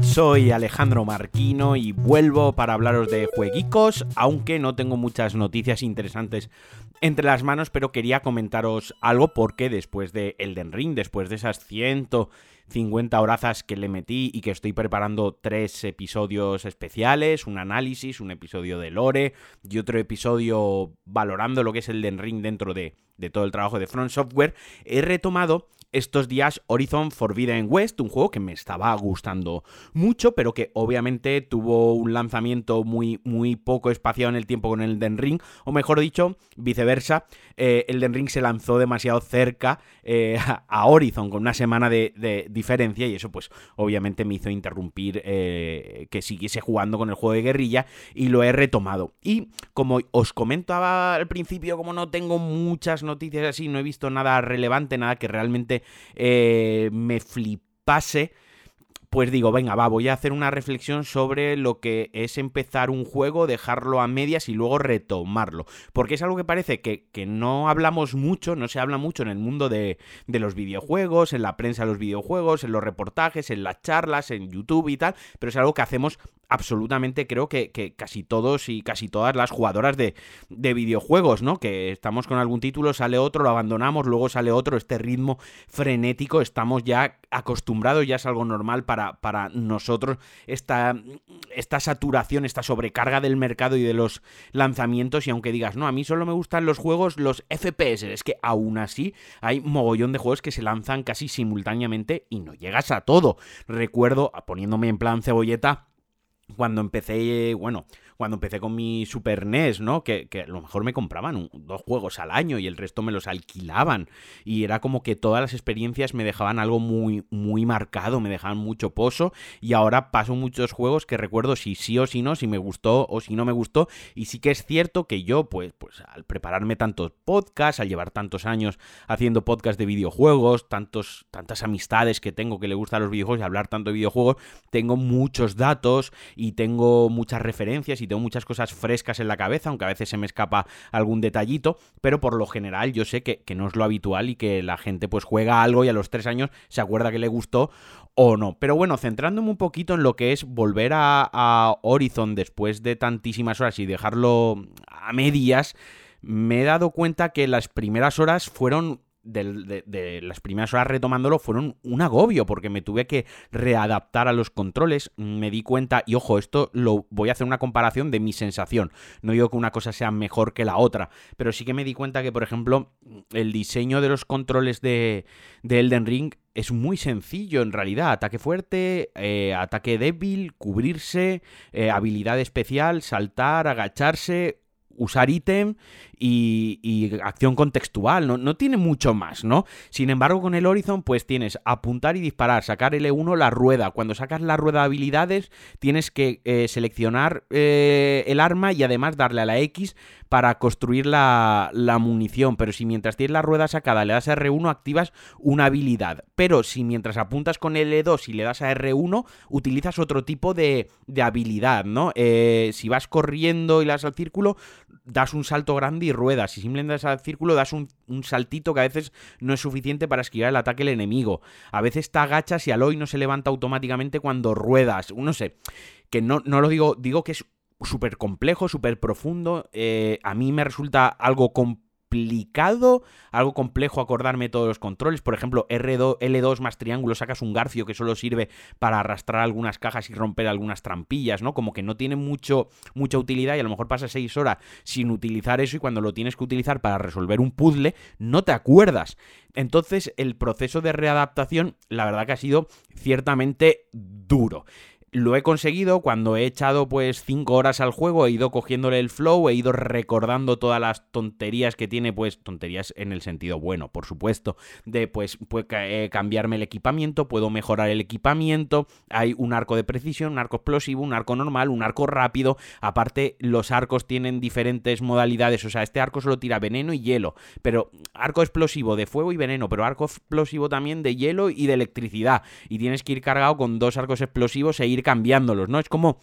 Soy Alejandro Marquino y vuelvo para hablaros de jueguicos, aunque no tengo muchas noticias interesantes entre las manos, pero quería comentaros algo porque después de Elden Ring, después de esas 150 horazas que le metí y que estoy preparando tres episodios especiales, un análisis, un episodio de lore y otro episodio valorando lo que es Elden Ring dentro de, de todo el trabajo de Front Software, he retomado estos días Horizon Forbidden West, un juego que me estaba gustando mucho, pero que obviamente tuvo un lanzamiento muy, muy poco espaciado en el tiempo con el Elden Ring, o mejor dicho, viceversa, eh, Elden Ring se lanzó demasiado cerca eh, a Horizon, con una semana de, diferencia, y eso pues obviamente me hizo interrumpir eh, que siguiese jugando con el juego de guerrilla, y lo he retomado. Y como os comentaba al principio, como no tengo muchas noticias así, no he visto nada relevante, nada que realmente eh, me flipase pues digo, venga, va, voy a hacer una reflexión sobre lo que es empezar un juego, dejarlo a medias y luego retomarlo. Porque es algo que parece que, no hablamos mucho, no se habla mucho en el mundo de, de, los videojuegos, en la prensa de los videojuegos, en los reportajes, en las charlas, en YouTube y tal, pero es algo que hacemos absolutamente creo que, casi todos y casi todas las jugadoras de, videojuegos, ¿no? Que estamos con algún título, sale otro, lo abandonamos, luego sale otro, este ritmo frenético, estamos ya acostumbrados, ya es algo normal para, para nosotros, esta, esta saturación, esta sobrecarga del mercado y de los lanzamientos, y aunque digas, no, a mí solo me gustan los juegos, los FPS, es que aún así hay mogollón de juegos que se lanzan casi simultáneamente y no llegas a todo. Recuerdo, poniéndome en plan cebolleta, cuando empecé, bueno, cuando empecé con mi Super NES, ¿no? Que, que a lo mejor me compraban dos juegos al año y el resto me los alquilaban. Y era como que todas las experiencias me dejaban algo muy, muy marcado, me dejaban mucho pozo. Y ahora paso muchos juegos que recuerdo si sí o si no, si me gustó o si no me gustó. Y sí que es cierto que yo, pues, pues al prepararme tantos podcasts, al llevar tantos años haciendo podcasts de videojuegos, tantos, tantas amistades que tengo que le gustan los videojuegos y hablar tanto de videojuegos, tengo muchos datos y tengo muchas referencias y tengo muchas cosas frescas en la cabeza, aunque a veces se me escapa algún detallito, pero por lo general yo sé que, no es lo habitual y que la gente pues juega algo y a los tres años se acuerda que le gustó o no. Pero bueno, centrándome un poquito en lo que es volver a, a Horizon después de tantísimas horas y dejarlo a medias, me he dado cuenta que las primeras horas fueron de, las primeras horas retomándolo fueron un agobio porque me tuve que readaptar a los controles. Me di cuenta, y ojo, esto lo voy a hacer una comparación de mi sensación. No digo que una cosa sea mejor que la otra, pero sí que me di cuenta que, por ejemplo, el diseño de los controles de, Elden Ring es muy sencillo en realidad. Ataque fuerte, eh, ataque débil, cubrirse, eh, habilidad especial, saltar, agacharse, usar ítem y, acción contextual, no, no, tiene mucho más, ¿no? Sin embargo, con el Horizon, pues tienes apuntar y disparar, sacar L1 la rueda. Cuando sacas la rueda de habilidades, tienes que eh, seleccionar eh, el arma y además darle a la X para construir la, la, munición. Pero si mientras tienes la rueda sacada le das a R1, activas una habilidad. Pero si mientras apuntas con L2 y le das a R1, utilizas otro tipo de, de habilidad, ¿no? Eh, si vas corriendo y le das al círculo, das un salto grande ruedas. Si simplemente das al círculo, das un, saltito que a veces no es suficiente para esquivar el ataque del enemigo. A veces te agachas y Aloy no se levanta automáticamente cuando ruedas. No sé, que no, no lo digo, digo que es súper complejo, súper profundo. Eh, a mí me resulta algo complejo complicado, algo complejo acordarme todos los controles. Por ejemplo, R2, L2 más triángulo, sacas un garfio que solo sirve para arrastrar algunas cajas y romper algunas trampillas, ¿no? Como que no tiene mucho, mucha utilidad y a lo mejor pasas seis horas sin utilizar eso y cuando lo tienes que utilizar para resolver un puzzle, no te acuerdas. Entonces, el proceso de readaptación, la verdad que ha sido ciertamente duro lo he conseguido cuando he echado pues 5 horas al juego, he ido cogiéndole el flow, he ido recordando todas las tonterías que tiene, pues tonterías en el sentido bueno, por supuesto, de pues, pues cambiarme el equipamiento, puedo mejorar el equipamiento, hay un arco de precisión, un arco explosivo, un arco normal, un arco rápido, aparte los arcos tienen diferentes modalidades, o sea, este arco solo tira veneno y hielo, pero arco explosivo de fuego y veneno, pero arco explosivo también de hielo y de electricidad, y tienes que ir cargado con dos arcos explosivos e ir cambiándolos, ¿no? Es como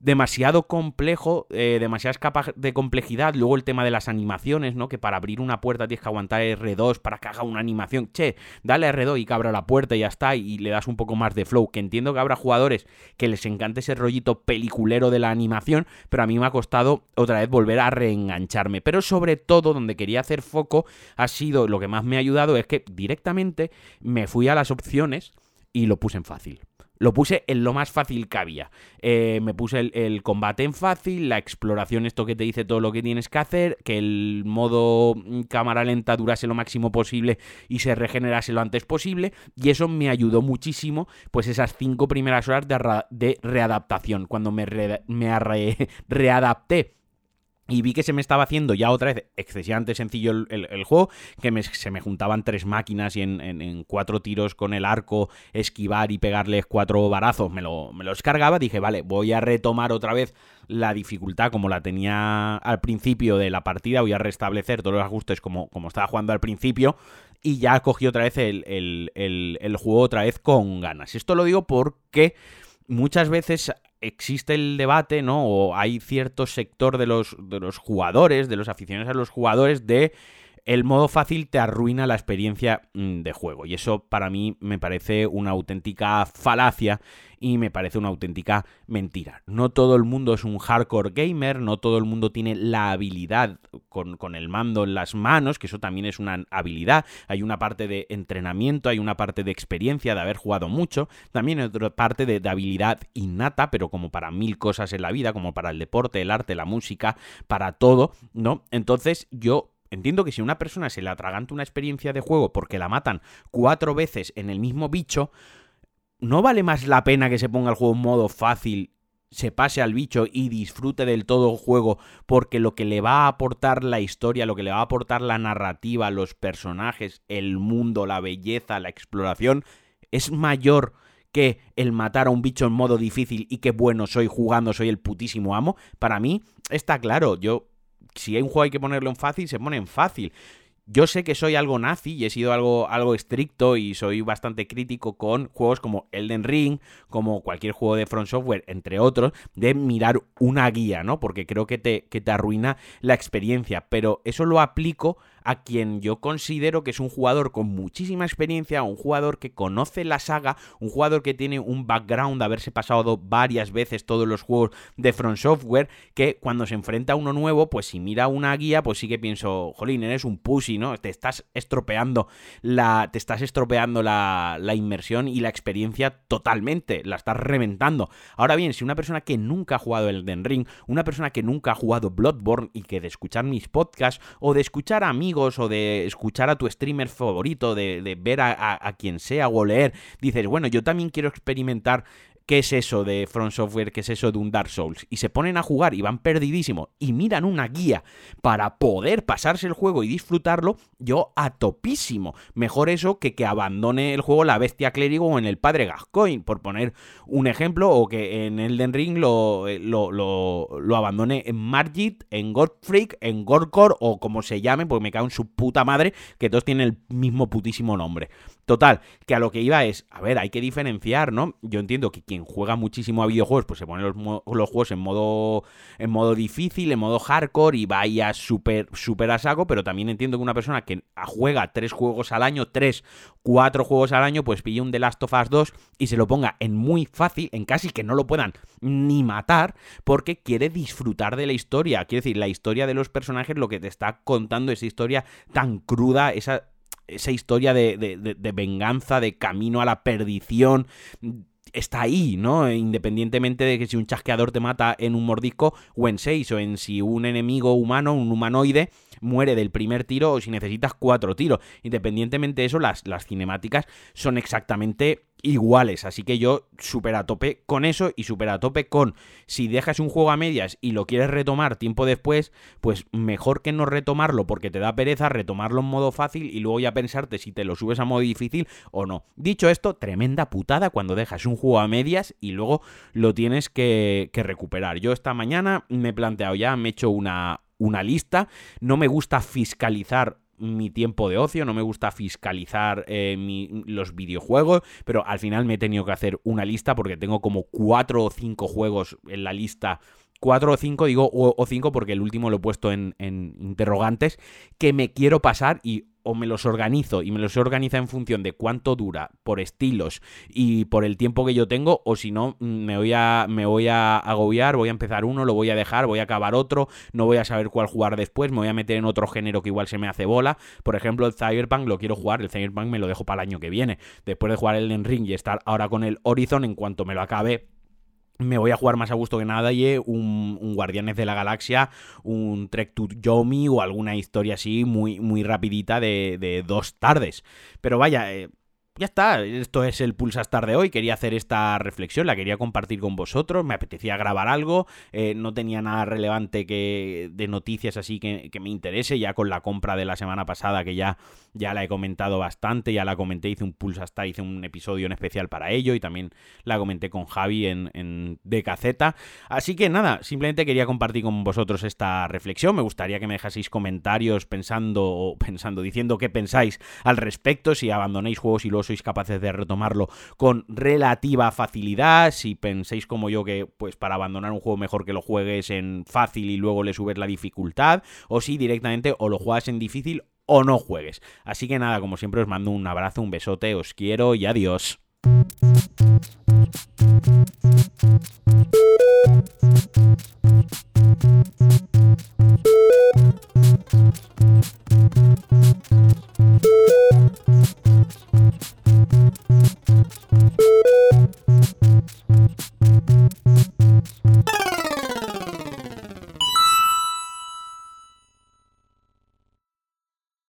demasiado complejo, eh, demasiadas capas de complejidad. Luego el tema de las animaciones, ¿no? Que para abrir una puerta tienes que aguantar R2 para que haga una animación. Che, dale R2 y que abra la puerta y ya está. Y le das un poco más de flow. Que entiendo que habrá jugadores que les encante ese rollito peliculero de la animación, pero a mí me ha costado otra vez volver a reengancharme. Pero sobre todo, donde quería hacer foco, ha sido lo que más me ha ayudado es que directamente me fui a las opciones y lo puse en fácil. Lo puse en lo más fácil que había. Eh, me puse el, combate en fácil, la exploración, esto que te dice todo lo que tienes que hacer, que el modo mm, cámara lenta durase lo máximo posible y se regenerase lo antes posible. Y eso me ayudó muchísimo, pues esas cinco primeras horas de, readaptación. Cuando me, me readapté y vi que se me estaba haciendo ya otra vez excesivamente sencillo el, juego, que se me juntaban tres máquinas y en, cuatro tiros con el arco esquivar y pegarles cuatro barazos me lo, me los cargaba. Dije, vale, voy a retomar otra vez la dificultad como la tenía al principio de la partida, voy a restablecer todos los ajustes como, como estaba jugando al principio y ya cogí otra vez el, el juego otra vez con ganas. Esto lo digo porque muchas veces existe el debate, ¿no? O hay cierto sector de los, de los jugadores, de los aficionados a los jugadores, de el modo fácil te arruina la experiencia mm, de juego. Y eso para mí me parece una auténtica falacia y me parece una auténtica mentira. No todo el mundo es un hardcore gamer, no todo el mundo tiene la habilidad con, el mando en las manos, que eso también es una habilidad. Hay una parte de entrenamiento, hay una parte de experiencia, de haber jugado mucho, también hay otra parte de, de habilidad innata, pero como para mil cosas en la vida, como para el deporte, el arte, la música, para todo, ¿no? Entonces yo Entiendo que si una persona se le atraganta una experiencia de juego porque la matan cuatro veces en el mismo bicho, ¿no vale más la pena que se ponga el juego en modo fácil, se pase al bicho y disfrute del todo el juego? Porque lo que le va a aportar la historia, lo que le va a aportar la narrativa, los personajes, el mundo, la belleza, la exploración, es mayor que el matar a un bicho en modo difícil y que bueno soy jugando, soy el putísimo amo. Para mí está claro, yo si hay un juego hay que ponerlo en fácil, se pone en fácil. Yo sé que soy algo nazi y he sido algo, algo estricto y soy bastante crítico con juegos como Elden Ring, como cualquier juego de Front Software, entre otros, de mirar una guía, ¿no? Porque creo que te, que te arruina la experiencia. Pero eso lo aplico a quien yo considero que es un jugador con muchísima experiencia, un jugador que conoce la saga, un jugador que tiene un background de haberse pasado varias veces todos los juegos de Front Software, que cuando se enfrenta a uno nuevo, pues si mira una guía, pues sí que pienso, jolín, eres un pussy, ¿no? Te estás estropeando la, te estás estropeando la, inmersión y la experiencia totalmente, la estás reventando. Ahora bien, si una persona que nunca ha jugado el Den Ring, una persona que nunca ha jugado Bloodborne y que de escuchar mis podcasts o de escuchar a o de escuchar a tu streamer favorito, de, ver a, quien sea o leer, dices, bueno, yo también quiero experimentar ¿Qué es eso de Front Software? ¿Qué es eso de un Dark Souls? Y se ponen a jugar y van perdidísimos y miran una guía para poder pasarse el juego y disfrutarlo, yo a topísimo. Mejor eso que que abandone el juego la bestia clérigo o en el padre Gascoigne, por poner un ejemplo, o que en Elden Ring lo, eh, lo, lo, abandone en Margit, en Godfreak, en Gorkor o como se llame, porque me cago en su puta madre, que todos tienen el mismo putísimo nombre. Total, que a lo que iba es, a ver, hay que diferenciar, ¿no? Yo entiendo que quien juega muchísimo a videojuegos, pues se pone los, juegos en modo, en modo difícil, en modo hardcore y vaya súper, súper a saco, pero también entiendo que una persona que juega tres juegos al año, tres, cuatro juegos al año, pues pille un The Last of Us 2 y se lo ponga en muy fácil, en casi que no lo puedan ni matar, porque quiere disfrutar de la historia. Quiere decir, la historia de los personajes, lo que te está contando, esa historia tan cruda, esa esa historia de, venganza, de camino a la perdición, está ahí, ¿no? Independientemente de que si un chasqueador te mata en un mordisco o en seis, o en si un enemigo humano, un humanoide, muere del primer tiro o si necesitas cuatro tiros. Independientemente de eso, las, las cinemáticas son exactamente iguales. Así que yo súper a tope con eso y súper a tope con si dejas un juego a medias y lo quieres retomar tiempo después, pues mejor que no retomarlo porque te da pereza retomarlo en modo fácil y luego ya pensarte si te lo subes a modo difícil o no. Dicho esto, tremenda putada cuando dejas un juego a medias y luego lo tienes que, que recuperar. Yo esta mañana me he planteado ya, me he hecho una, una lista, no me gusta fiscalizar mi tiempo de ocio, no me gusta fiscalizar eh, los videojuegos, pero al final me he tenido que hacer una lista porque tengo como cuatro o cinco juegos en la lista. Cuatro o cinco, digo o, cinco porque el último lo he puesto en, en, interrogantes, que me quiero pasar y o me los organizo y me los organiza en función de cuánto dura por estilos y por el tiempo que yo tengo o si no mm, me voy a me voy a agobiar, voy a empezar uno, lo voy a dejar, voy a acabar otro, no voy a saber cuál jugar después, me voy a meter en otro género que igual se me hace bola. Por ejemplo, el Cyberpunk lo quiero jugar, el Cyberpunk me lo dejo para el año que viene. Después de jugar el Ring y estar ahora con el Horizon en cuanto me lo acabe me voy a jugar más a gusto que nada y un, un, Guardianes de la Galaxia, un Trek to Yomi o alguna historia así muy, muy rapidita de, de dos tardes. Pero vaya, eh, ya está, esto es el Pulsastar de hoy. Quería hacer esta reflexión, la quería compartir con vosotros. Me apetecía grabar algo, eh, no tenía nada relevante que, de noticias así que, me interese. Ya con la compra de la semana pasada, que ya, ya la he comentado bastante, ya la comenté, hice un Pulsastar, hice un episodio en especial para ello y también la comenté con Javi en, en DKZ. Así que nada, simplemente quería compartir con vosotros esta reflexión. Me gustaría que me dejaseis comentarios pensando, pensando, diciendo qué pensáis al respecto, si abandonéis juegos y los sois capaces de retomarlo con relativa facilidad. Si penséis como yo que pues para abandonar un juego mejor que lo juegues en fácil y luego le subes la dificultad, o si directamente o lo juegas en difícil o no juegues. Así que nada, como siempre os mando un abrazo, un besote, os quiero y adiós.